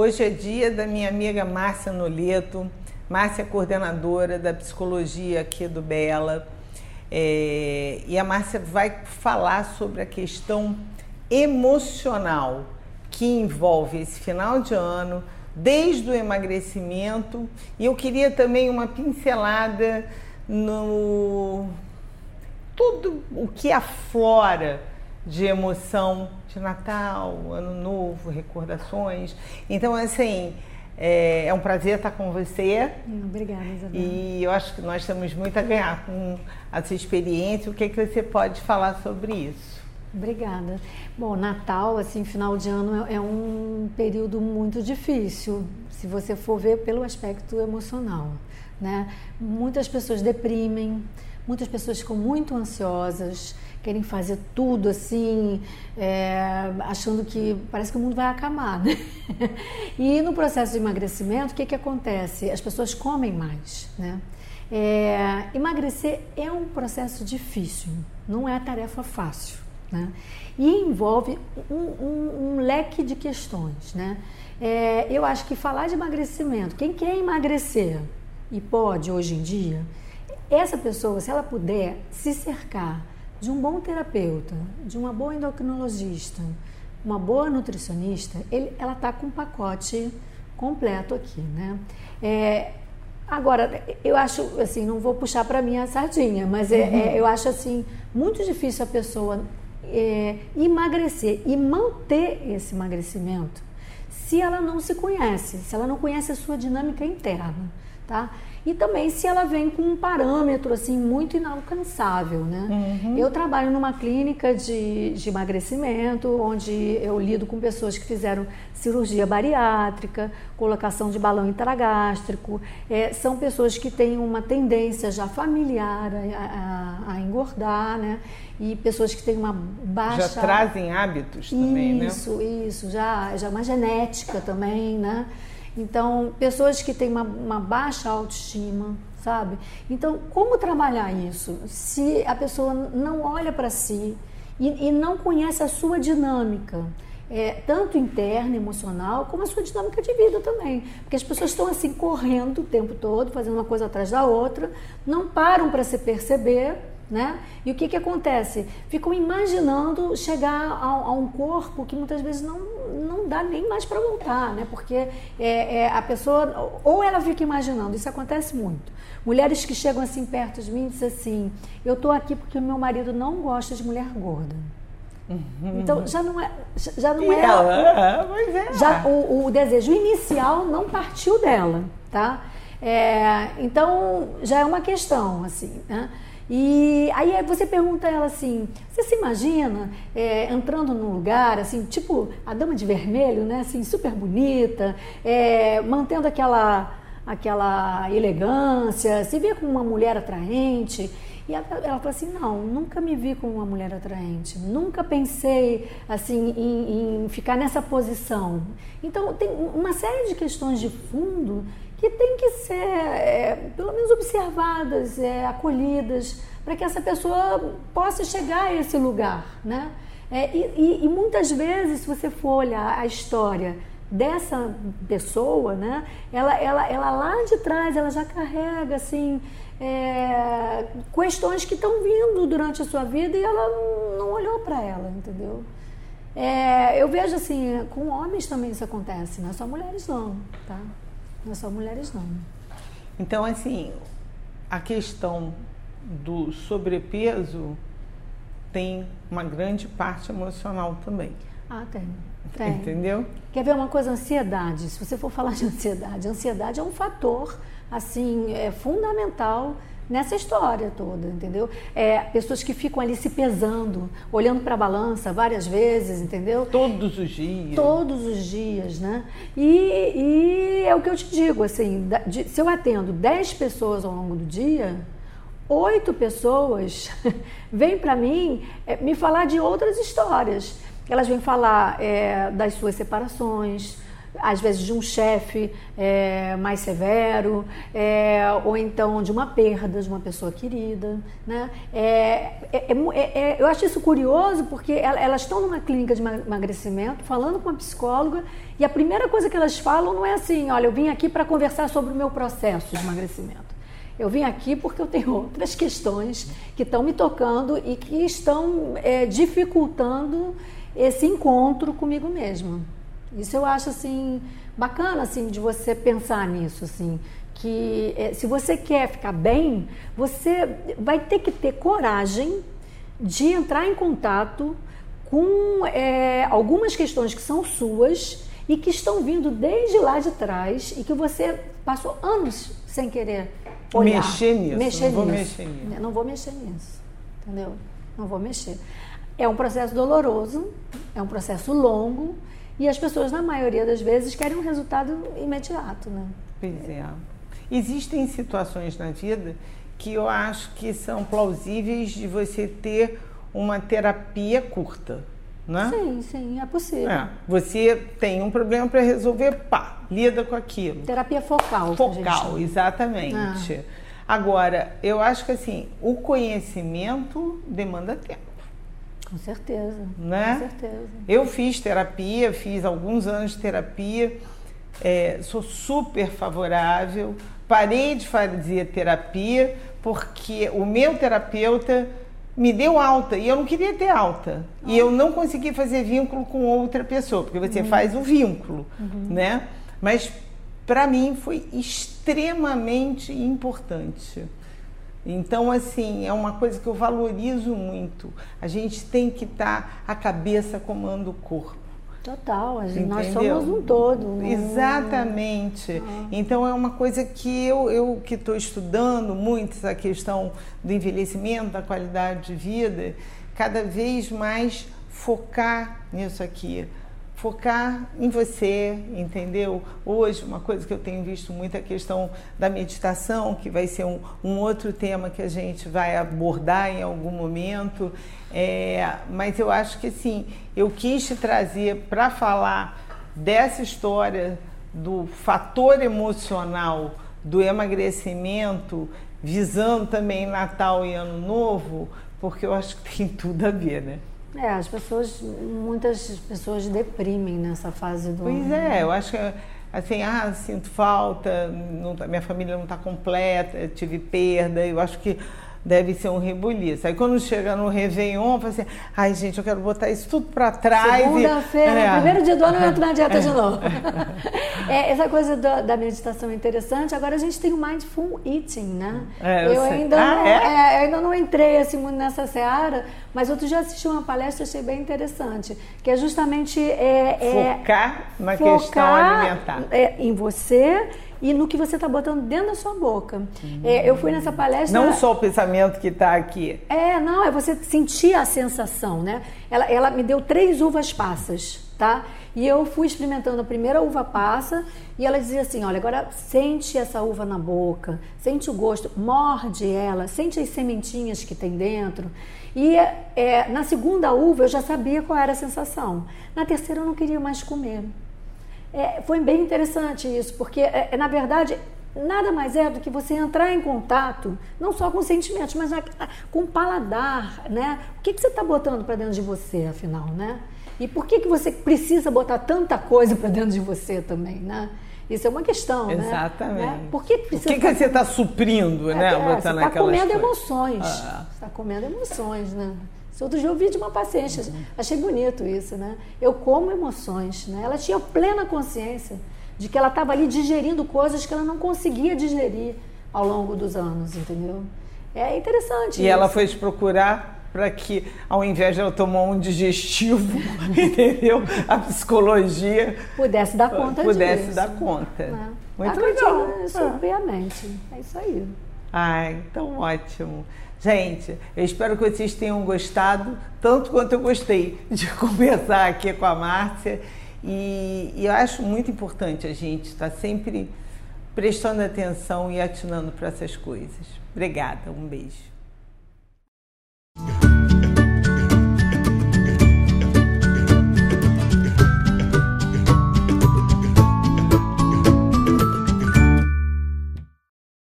Hoje é dia da minha amiga Márcia Noleto. Márcia é coordenadora da psicologia aqui do Bela. É, e a Márcia vai falar sobre a questão emocional que envolve esse final de ano, desde o emagrecimento. E eu queria também uma pincelada no tudo o que aflora de emoção de Natal, Ano Novo, recordações. Então, assim, é, é, um prazer estar com você. Obrigada, Isabel. E eu acho que nós temos muito a ganhar com a sua experiência. O que, é que você pode falar sobre isso? Obrigada. Bom, Natal, assim, final de ano é, é um período muito difícil, se você for ver pelo aspecto emocional, né? Muitas pessoas deprimem, muitas pessoas ficam muito ansiosas, querem fazer tudo assim, é, achando que parece que o mundo vai acabar. Né? e no processo de emagrecimento, o que, que acontece? As pessoas comem mais. Né? É, emagrecer é um processo difícil, não é tarefa fácil. Né? E envolve um, um, um, leque de questões. Né? É, eu acho que falar de emagrecimento, quem quer emagrecer e pode hoje em dia, essa pessoa, se ela puder se cercar de um bom terapeuta, de uma boa endocrinologista, uma boa nutricionista, ele, ela está com um pacote completo aqui, né? É, agora, eu acho, assim, não vou puxar para mim a sardinha, mas é, é, uhum. é, eu acho, assim, muito difícil a pessoa é, emagrecer e manter esse emagrecimento se ela não se conhece, se ela não conhece a sua dinâmica interna, tá? E também se ela vem com um parâmetro assim muito inalcançável, né? Uhum. Eu trabalho numa clínica de, de emagrecimento, onde eu lido com pessoas que fizeram cirurgia bariátrica, colocação de balão intragástrico. É, são pessoas que têm uma tendência já familiar a, a, a, engordar, né? E pessoas que têm uma baixa... Já trazem hábitos também, isso, né? Isso, isso. Já, já uma genética também, né? Então, pessoas que têm uma, uma baixa autoestima, sabe? Então, como trabalhar isso? Se a pessoa não olha para si e, e, não conhece a sua dinâmica, é, tanto interna, emocional, como a sua dinâmica de vida também. Porque as pessoas estão assim correndo o tempo todo, fazendo uma coisa atrás da outra, não param para se perceber né? E o que, que acontece? Ficam imaginando chegar a, a, um corpo que muitas vezes não, não dá nem mais para voltar, né? porque é, é, a pessoa, ou ela fica imaginando, isso acontece muito. Mulheres que chegam assim perto de mim e dizem assim: Eu estou aqui porque o meu marido não gosta de mulher gorda. Uhum. Então já não é, já não é, ela, é. já o, o, desejo inicial não partiu dela, tá? É, então já é uma questão assim, né? E aí você pergunta a ela assim: você se imagina é, entrando num lugar, assim, tipo a dama de vermelho, né? Assim, super bonita, é, mantendo aquela, aquela elegância, se vê como uma mulher atraente. E ela, ela fala assim: não, nunca me vi como uma mulher atraente, nunca pensei assim em, em ficar nessa posição. Então, tem uma série de questões de fundo que têm que ser, pelo menos, observadas, é, acolhidas, para que essa pessoa possa chegar a esse lugar, né? É, e, e, muitas vezes, se você for olhar a história dessa pessoa, né? Ela, ela, ela lá de trás, ela já carrega, assim, é, questões que estão vindo durante a sua vida e ela não olhou para ela, entendeu? É, eu vejo assim, com homens também isso acontece, não é só mulheres não, tá? Não é só mulheres, não. Então, assim, a questão do sobrepeso tem uma grande parte emocional também. Ah, tem. tem. Entendeu? Quer ver uma coisa? Ansiedade. Se você for falar de ansiedade, ansiedade é um fator, assim, é fundamental nessa história toda, entendeu? É, pessoas que ficam ali se pesando, olhando para a balança várias vezes, entendeu? Todos os dias. Todos os dias, né? E, e é o que eu te digo, assim, se eu atendo 10 pessoas ao longo do dia, oito pessoas vêm para mim é, me falar de outras histórias. Elas vêm falar é, das suas separações, às vezes de um chefe é, mais severo, é, ou então de uma perda de uma pessoa querida. Né? É, é, é, é eu acho isso curioso porque elas estão numa clínica de emagrecimento, falando com uma psicóloga, e a primeira coisa que elas falam não é assim: olha, eu vim aqui para conversar sobre o meu processo de emagrecimento. Eu vim aqui porque eu tenho outras questões que estão me tocando e que estão dificultando esse encontro comigo mesma. Isso eu acho assim bacana assim de você pensar nisso assim, que é, se você quer ficar bem, você vai ter que ter coragem de entrar em contato com é, algumas questões que são suas e que estão vindo desde lá de trás e que você passou anos sem querer olhar. Mexer nisso. Mexer não nisso. vou mexer nisso. Não vou mexer nisso. Entendeu? Não vou mexer. É um processo doloroso, é um processo longo, e as pessoas, na maioria das vezes, querem um resultado imediato, né? Pois é. Existem situações na vida que eu acho que são plausíveis de você ter uma terapia curta, né? Sim, sim, é possível. É. Você tem um problema para resolver, pá, lida com aquilo. Terapia focal. Focal, exatamente. Ah. Agora, eu acho que assim, o conhecimento demanda tempo. Com certeza. Né? Com certeza. Eu fiz terapia, fiz alguns anos de terapia, é, sou super favorável. Parei de fazer terapia porque o meu terapeuta me deu alta e eu não queria ter alta. Ah. E eu não consegui fazer vínculo com outra pessoa, porque você uhum. faz o vínculo, uhum. né? Mas para mim foi extremamente importante. Então, assim, é uma coisa que eu valorizo muito. A gente tem que estar tá, a cabeça comando o corpo. Total, gente, nós somos um todo. Né? Exatamente. Ah. Então é uma coisa que eu, eu que estou estudando muito essa questão do envelhecimento, da qualidade de vida, cada vez mais focar nisso aqui focar em você, entendeu? Hoje, uma coisa que eu tenho visto muito é a questão da meditação, que vai ser um, um outro tema que a gente vai abordar em algum momento. É, mas eu acho que, assim, eu quis te trazer para falar dessa história do fator emocional do emagrecimento, visando também Natal e Ano Novo, porque eu acho que tem tudo a ver, né? É, as pessoas, muitas pessoas deprimem nessa fase do Pois é, eu acho que assim, ah, sinto falta, não, tá, minha família não está completa, tive perda, eu acho que deve ser um rebuliço. Aí quando chega no Réveillon, eu falo assim, ai gente, eu quero botar isso tudo para trás. Segunda-feira, é. primeiro dia do ano, eu entro na dieta é. de novo. é, essa coisa da, da, meditação é interessante. Agora a gente tem o Mindful Eating, né? É, eu, eu ainda, ah, não, é? é? ainda não entrei assim muito nessa seara, mas outro dia assisti uma palestra achei bem interessante, que é justamente... É, focar na focar questão alimentar. em você e no que você está botando dentro da sua boca. Uhum. É, eu fui nessa palestra. Não só o pensamento que está aqui. É, não, é você sentir a sensação, né? Ela, ela me deu três uvas passas, tá? E eu fui experimentando a primeira uva passa e ela dizia assim: olha, agora sente essa uva na boca, sente o gosto, morde ela, sente as sementinhas que tem dentro. E é, na segunda uva eu já sabia qual era a sensação. Na terceira eu não queria mais comer. É, foi bem interessante isso, porque, é, é, na verdade, nada mais é do que você entrar em contato, não só com sentimentos, mas com o paladar, né? O que, que você está botando para dentro de você, afinal, né? E por que, que você precisa botar tanta coisa para dentro de você também, né? Isso é uma questão, Exatamente. né? Por que, que, precisa o que, que você está suprindo, é, né? É, você está comendo emoções. Ah. Você está comendo emoções, né? Outro dia eu vi de uma paciente, uhum. achei bonito isso, né? Eu como emoções, né? Ela tinha plena consciência de que ela estava ali digerindo coisas que ela não conseguia digerir ao longo dos anos, entendeu? É interessante. E isso. ela foi te procurar para que, ao invés de ela tomar um digestivo, entendeu? A psicologia pudesse dar conta pudesse disso. dar conta. Né? Muito legal. Isso, obviamente. É isso aí. Ah, então ótimo. Gente, eu espero que vocês tenham gostado, tanto quanto eu gostei de conversar aqui com a Márcia. E, e eu acho muito importante a gente estar sempre prestando atenção e atinando para essas coisas. Obrigada, um beijo.